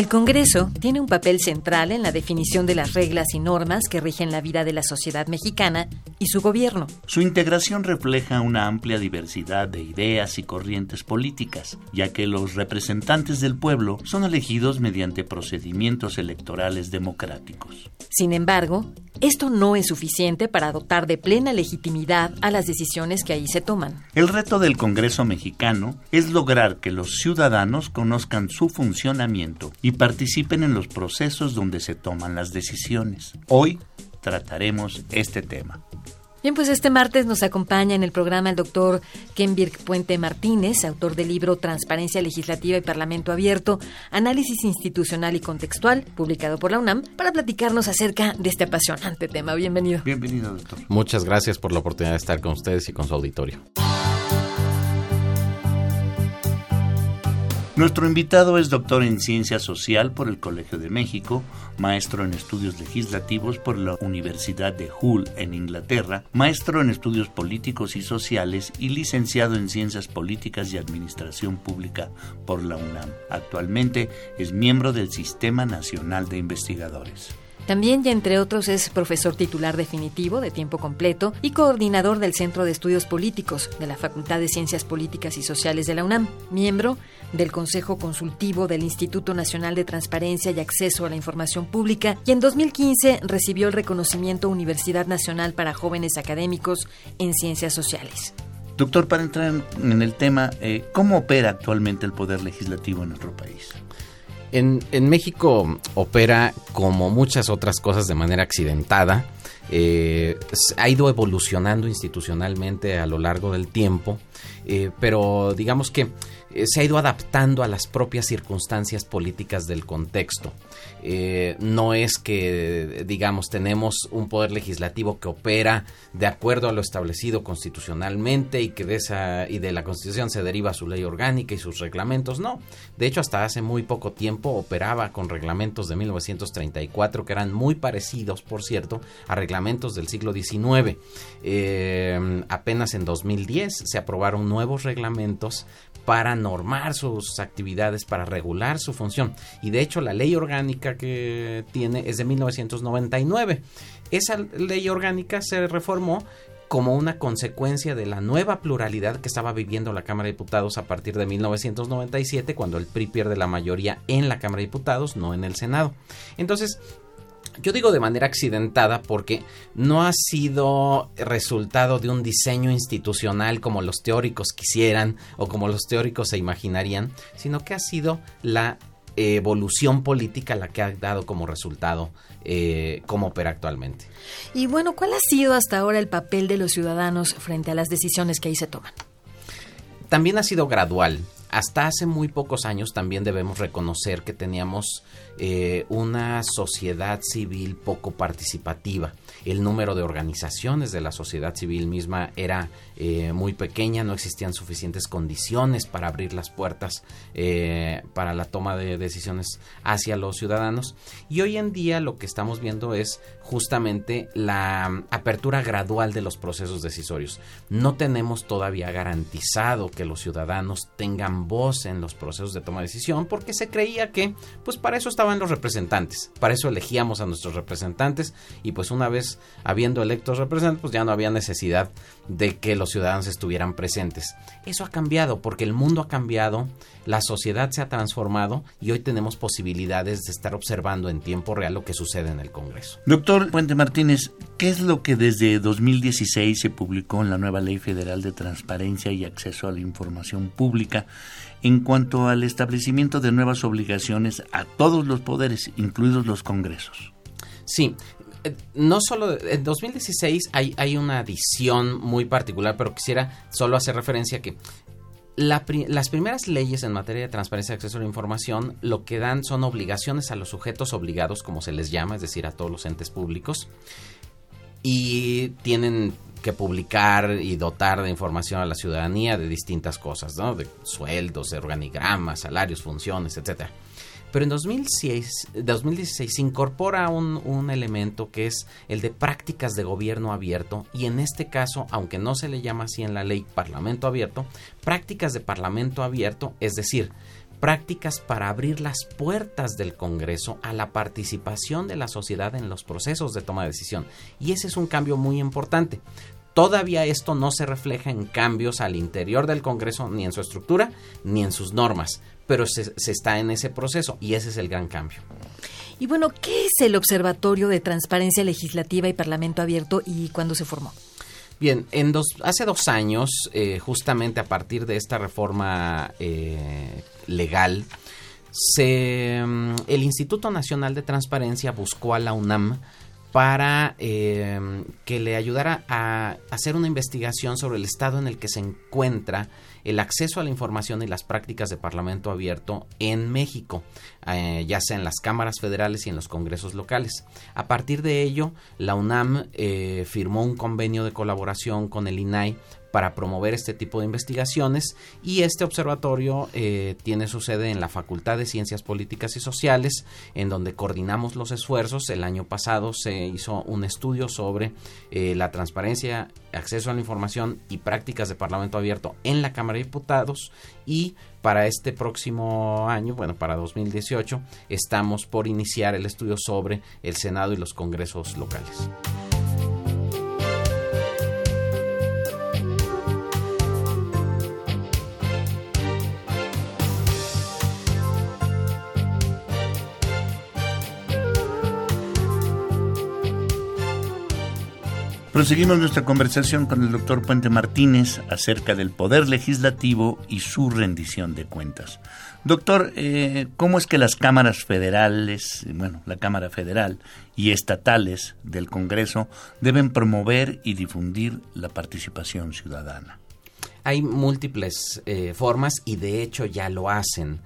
El Congreso tiene un papel central en la definición de las reglas y normas que rigen la vida de la sociedad mexicana y su gobierno. Su integración refleja una amplia diversidad de ideas y corrientes políticas, ya que los representantes del pueblo son elegidos mediante procedimientos electorales democráticos. Sin embargo, esto no es suficiente para dotar de plena legitimidad a las decisiones que ahí se toman. El reto del Congreso mexicano es lograr que los ciudadanos conozcan su funcionamiento y participen en los procesos donde se toman las decisiones. Hoy trataremos este tema. Bien, pues este martes nos acompaña en el programa el doctor Kenbirk Puente Martínez, autor del libro Transparencia Legislativa y Parlamento Abierto, Análisis Institucional y Contextual, publicado por la UNAM, para platicarnos acerca de este apasionante tema. Bienvenido. Bienvenido, doctor. Muchas gracias por la oportunidad de estar con ustedes y con su auditorio. Nuestro invitado es doctor en Ciencia Social por el Colegio de México, maestro en Estudios Legislativos por la Universidad de Hull en Inglaterra, maestro en Estudios Políticos y Sociales y licenciado en Ciencias Políticas y Administración Pública por la UNAM. Actualmente es miembro del Sistema Nacional de Investigadores. También, y entre otros, es profesor titular definitivo de tiempo completo y coordinador del Centro de Estudios Políticos de la Facultad de Ciencias Políticas y Sociales de la UNAM, miembro del Consejo Consultivo del Instituto Nacional de Transparencia y Acceso a la Información Pública y en 2015 recibió el reconocimiento Universidad Nacional para Jóvenes Académicos en Ciencias Sociales. Doctor, para entrar en el tema, eh, ¿cómo opera actualmente el Poder Legislativo en nuestro país? En, México opera como muchas otras cosas de manera accidentada. Eh, ha ido evolucionando institucionalmente a lo largo del tiempo, eh, pero digamos que eh, se ha ido adaptando a las propias circunstancias políticas del contexto. Eh, no es que, digamos, tenemos un poder legislativo que opera de acuerdo a lo establecido constitucionalmente y que de esa y de la Constitución se deriva su ley orgánica y sus reglamentos. No, de hecho, hasta hace muy poco tiempo operaba con reglamentos de 1934 que eran muy parecidos, por cierto, a reglamentos del siglo XIX. Eh, apenas en 2010 se aprobaron nuevos reglamentos para normar sus actividades, para regular su función. Y de hecho la ley orgánica que tiene es de 1999. Esa ley orgánica se reformó como una consecuencia de la nueva pluralidad que estaba viviendo la Cámara de Diputados a partir de 1997, cuando el PRI pierde la mayoría en la Cámara de Diputados, no en el Senado. Entonces, yo digo de manera accidentada porque no ha sido resultado de un diseño institucional como los teóricos quisieran o como los teóricos se imaginarían, sino que ha sido la evolución política la que ha dado como resultado eh, cómo opera actualmente. Y bueno, ¿cuál ha sido hasta ahora el papel de los ciudadanos frente a las decisiones que ahí se toman? También ha sido gradual. Hasta hace muy pocos años también debemos reconocer que teníamos eh, una sociedad civil poco participativa. El número de organizaciones de la sociedad civil misma era eh, muy pequeña, no existían suficientes condiciones para abrir las puertas eh, para la toma de decisiones hacia los ciudadanos. Y hoy en día lo que estamos viendo es justamente la apertura gradual de los procesos decisorios. No tenemos todavía garantizado que los ciudadanos tengan voz en los procesos de toma de decisión porque se creía que pues para eso estaban los representantes, para eso elegíamos a nuestros representantes y pues una vez habiendo electos representantes pues ya no había necesidad de que los ciudadanos estuvieran presentes. Eso ha cambiado porque el mundo ha cambiado, la sociedad se ha transformado y hoy tenemos posibilidades de estar observando en tiempo real lo que sucede en el Congreso. Doctor Puente Martínez, ¿qué es lo que desde 2016 se publicó en la nueva Ley Federal de Transparencia y Acceso a la Información Pública en cuanto al establecimiento de nuevas obligaciones a todos los poderes, incluidos los congresos? Sí, eh, no solo en 2016 hay, hay una adición muy particular, pero quisiera solo hacer referencia a que las primeras leyes en materia de transparencia y acceso a la información lo que dan son obligaciones a los sujetos obligados, como se les llama, es decir, a todos los entes públicos, y tienen que publicar y dotar de información a la ciudadanía de distintas cosas, ¿no? De sueldos, de organigramas, salarios, funciones, etcétera. Pero en 2006, 2016 se incorpora un, un, elemento que es el de prácticas de gobierno abierto y en este caso, aunque no se le llama así en la ley Parlamento abierto, prácticas de Parlamento abierto, es decir, prácticas para abrir las puertas del Congreso a la participación de la sociedad en los procesos de toma de decisión. Y ese es un cambio muy importante. Todavía esto no se refleja en cambios al interior del Congreso, ni en su estructura, ni en sus normas, pero se, está en ese proceso y ese es el gran cambio. Y bueno, ¿qué es el Observatorio de Transparencia Legislativa y Parlamento Abierto y cuándo se formó? Bien, en dos, hace dos años, eh, justamente a partir de esta reforma eh, legal, se, mm, el Instituto Nacional de Transparencia buscó a la UNAM para eh, que le ayudara a hacer una investigación sobre el estado en el que se encuentra el acceso a la información y las prácticas de Parlamento abierto en México, eh, ya sea en las cámaras federales y en los congresos locales. A partir de ello, la UNAM eh, firmó un convenio de colaboración con el INAI para promover este tipo de investigaciones y este observatorio eh, tiene su sede en la Facultad de Ciencias Políticas y Sociales, en donde coordinamos los esfuerzos. El año pasado se hizo un estudio sobre eh, la transparencia, acceso a la información y prácticas de Parlamento abierto en la Cámara de Diputados y para este próximo año, bueno, para 2018, estamos por iniciar el estudio sobre el Senado y los congresos locales. Proseguimos nuestra conversación con el doctor Puente Martínez acerca del poder legislativo y su rendición de cuentas. Doctor, eh, ¿cómo es que las cámaras federales, bueno, la Cámara Federal y estatales del Congreso deben promover y difundir la participación ciudadana? Hay múltiples eh, formas y de hecho ya lo hacen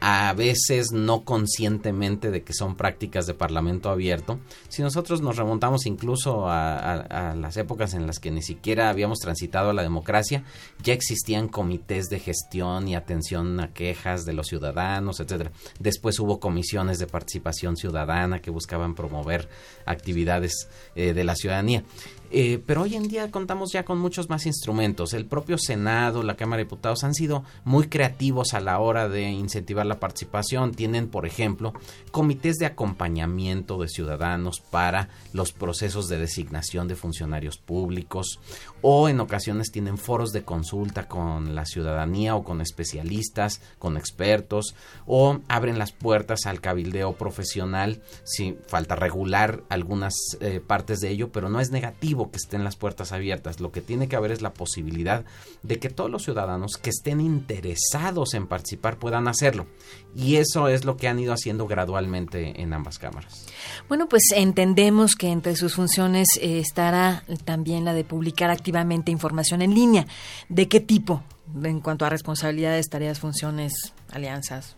a veces no conscientemente de que son prácticas de parlamento abierto. Si nosotros nos remontamos incluso a, las épocas en las que ni siquiera habíamos transitado a la democracia, ya existían comités de gestión y atención a quejas de los ciudadanos, etcétera. Después hubo comisiones de participación ciudadana que buscaban promover actividades eh, de la ciudadanía. Eh, pero hoy en día contamos ya con muchos más instrumentos. El propio Senado, la Cámara de Diputados han sido muy creativos a la hora de incentivar la participación. Tienen, por ejemplo, comités de acompañamiento de ciudadanos para los procesos de designación de funcionarios públicos o en ocasiones tienen foros de consulta con la ciudadanía o con especialistas, con expertos o abren las puertas al cabildeo profesional. Si falta regular algunas eh, partes de ello, pero no es negativo que estén las puertas abiertas. Lo que tiene que haber es la posibilidad de que todos los ciudadanos que estén interesados en participar puedan hacerlo. Y eso es lo que han ido haciendo gradualmente en ambas cámaras. Bueno, pues entendemos que entre sus funciones eh, estará también la de publicar activamente información en línea. ¿De qué tipo? En cuanto a responsabilidades, tareas, funciones, alianzas.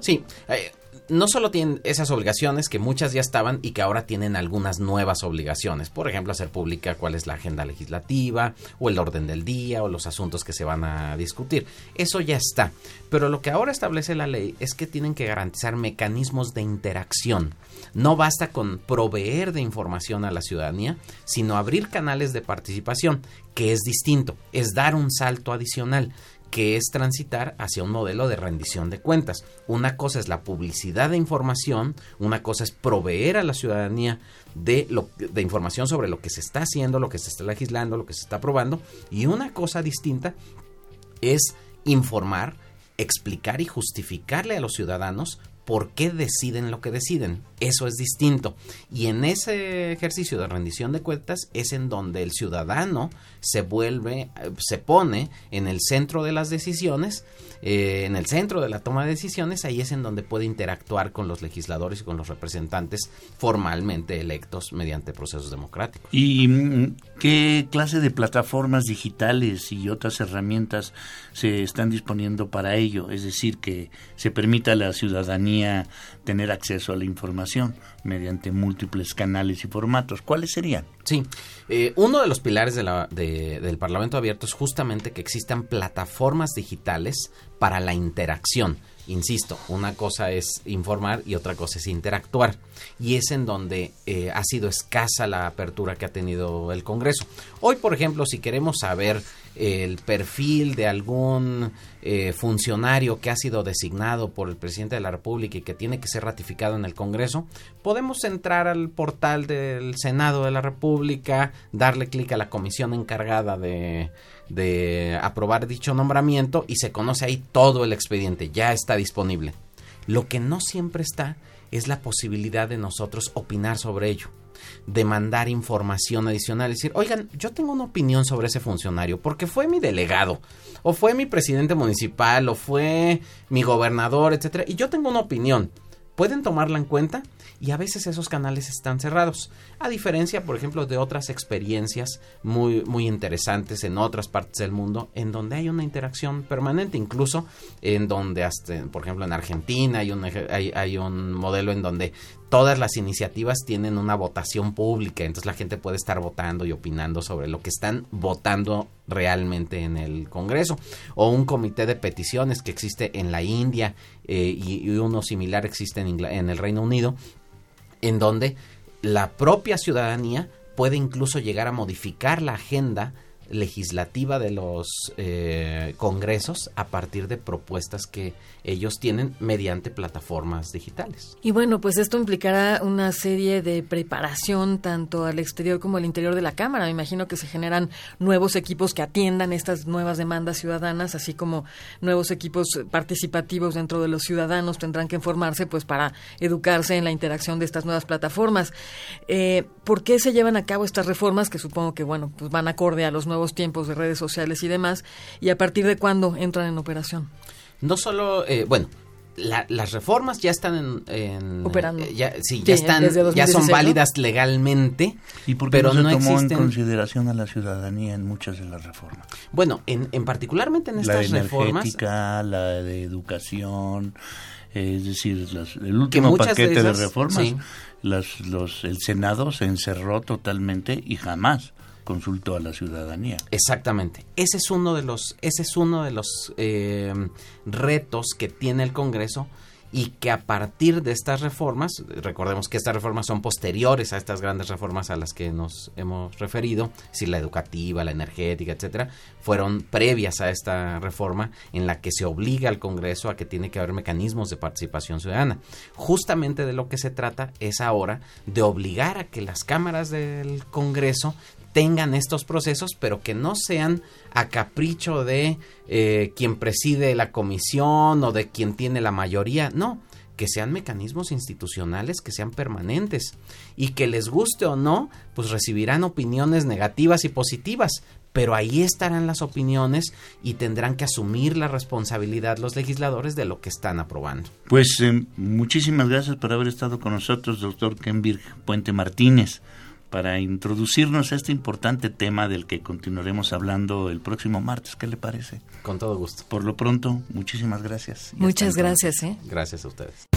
Sí, eh, no solo tienen esas obligaciones que muchas ya estaban y que ahora tienen algunas nuevas obligaciones. Por ejemplo, hacer pública cuál es la agenda legislativa o el orden del día o los asuntos que se van a discutir. Eso ya está. Pero lo que ahora establece la ley es que tienen que garantizar mecanismos de interacción. No basta con proveer de información a la ciudadanía, sino abrir canales de participación, que es distinto, es dar un salto adicional que es transitar hacia un modelo de rendición de cuentas. Una cosa es la publicidad de información, una cosa es proveer a la ciudadanía de, lo, de información sobre lo que se está haciendo, lo que se está legislando, lo que se está aprobando, y una cosa distinta es informar, explicar y justificarle a los ciudadanos por qué deciden lo que deciden. Eso es distinto. Y en ese ejercicio de rendición de cuentas es en donde el ciudadano se vuelve, se pone en el centro de las decisiones, eh, en el centro de la toma de decisiones, ahí es en donde puede interactuar con los legisladores y con los representantes formalmente electos mediante procesos democráticos. ¿Y mm, qué clase de plataformas digitales y otras herramientas se están disponiendo para ello? Es decir, que se permita a la ciudadanía tener acceso a la información mediante múltiples canales y formatos. ¿Cuáles serían? Sí, eh, uno de los pilares del Parlamento Abierto es justamente que existan plataformas digitales para la interacción. Insisto, una cosa es informar y otra cosa es interactuar. Y es en donde eh, ha sido escasa la apertura que ha tenido el Congreso. Hoy, por ejemplo, si queremos saber el perfil de algún eh, funcionario que ha sido designado por el presidente de la República y que tiene que ser ratificado en el Congreso, podemos entrar al portal del Senado de la República, darle clic a la comisión encargada de, de aprobar dicho nombramiento y se conoce ahí todo el expediente, ya está disponible. Lo que no siempre está es la posibilidad de nosotros opinar sobre ello demandar información adicional. Decir, oigan, yo tengo una opinión sobre ese funcionario porque fue mi delegado, o fue mi presidente municipal, o fue mi gobernador, etcétera, y yo tengo una opinión. ¿Pueden tomarla en cuenta? y a veces esos canales están cerrados. A diferencia, por ejemplo, de otras experiencias muy, muy interesantes en otras partes del mundo, en donde hay una interacción permanente, incluso en donde, hasta, por ejemplo, en Argentina hay un, hay un modelo en donde todas las iniciativas tienen una votación pública, entonces la gente puede estar votando y opinando sobre lo que están votando realmente en el Congreso. O un comité de peticiones que existe en la India eh, y, uno similar existe en, en el Reino Unido, en donde la propia ciudadanía puede incluso llegar a modificar la agenda legislativa de los eh, congresos a partir de propuestas que ellos tienen mediante plataformas digitales. Y bueno, pues esto implicará una serie de preparación tanto al exterior como al interior de la Cámara. Me imagino que se generan nuevos equipos que atiendan estas nuevas demandas ciudadanas, así como nuevos equipos participativos dentro de los ciudadanos tendrán que formarse pues para educarse en la interacción de estas nuevas plataformas. Eh, ¿Por qué se llevan a cabo estas reformas que supongo que bueno pues van acorde a los nuevos tiempos de redes sociales y demás, y a partir de cuándo entran en operación. No solo, eh, bueno, las reformas ya están en, operando. Eh, ya, sí, ya están, ya son válidas legalmente. ¿Y por qué pero no se tomó en consideración a la ciudadanía en muchas de las reformas? Bueno, en, en particularmente en estas la reformas, la de educación, es decir, el último paquete de, reformas, las, los, el Senado se encerró totalmente y jamás consultó a la ciudadanía. Exactamente. Ese es uno de los, ese es uno de los eh, retos que tiene el Congreso y que a partir de estas reformas, recordemos que estas reformas son posteriores a estas grandes reformas a las que nos hemos referido, si la educativa, la energética, etcétera, fueron previas a esta reforma en la que se obliga al Congreso a que tiene que haber mecanismos de participación ciudadana. Justamente de lo que se trata es ahora de obligar a que las cámaras del Congreso tengan estos procesos, pero que no sean a capricho de eh, quien preside la comisión o de quien tiene la mayoría, no, que sean mecanismos institucionales que sean permanentes y que les guste o no, pues recibirán opiniones negativas y positivas, pero ahí estarán las opiniones y tendrán que asumir la responsabilidad los legisladores de lo que están aprobando. Pues eh, muchísimas gracias por haber estado con nosotros, doctor Kenbirg Puente Martínez para introducirnos a este importante tema del que continuaremos hablando el próximo martes. ¿Qué le parece? Con todo gusto. Por lo pronto, muchísimas gracias. Muchas gracias. ¿eh? Gracias a ustedes.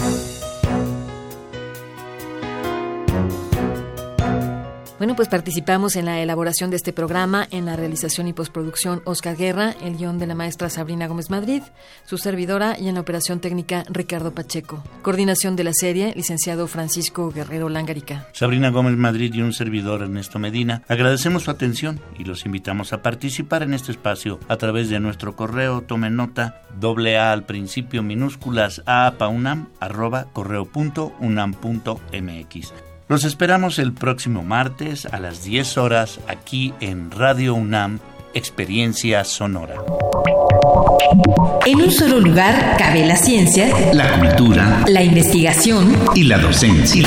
Pues participamos en la elaboración de este programa, en la realización y postproducción Oscar Guerra, el guion de la maestra Sabrina Gómez Madrid, su servidora y en la operación técnica Ricardo Pacheco. Coordinación de la serie, licenciado Francisco Guerrero Langarica. Sabrina Gómez Madrid y un servidor Ernesto Medina, agradecemos su atención y los invitamos a participar en este espacio a través de nuestro correo, tome nota, doble A al principio minúsculas a paunam arroba correo punto unam punto mx. Los esperamos el próximo martes a las 10 horas aquí en Radio UNAM, Experiencia Sonora. En un solo lugar cabe la ciencia, la cultura, la investigación y la docencia.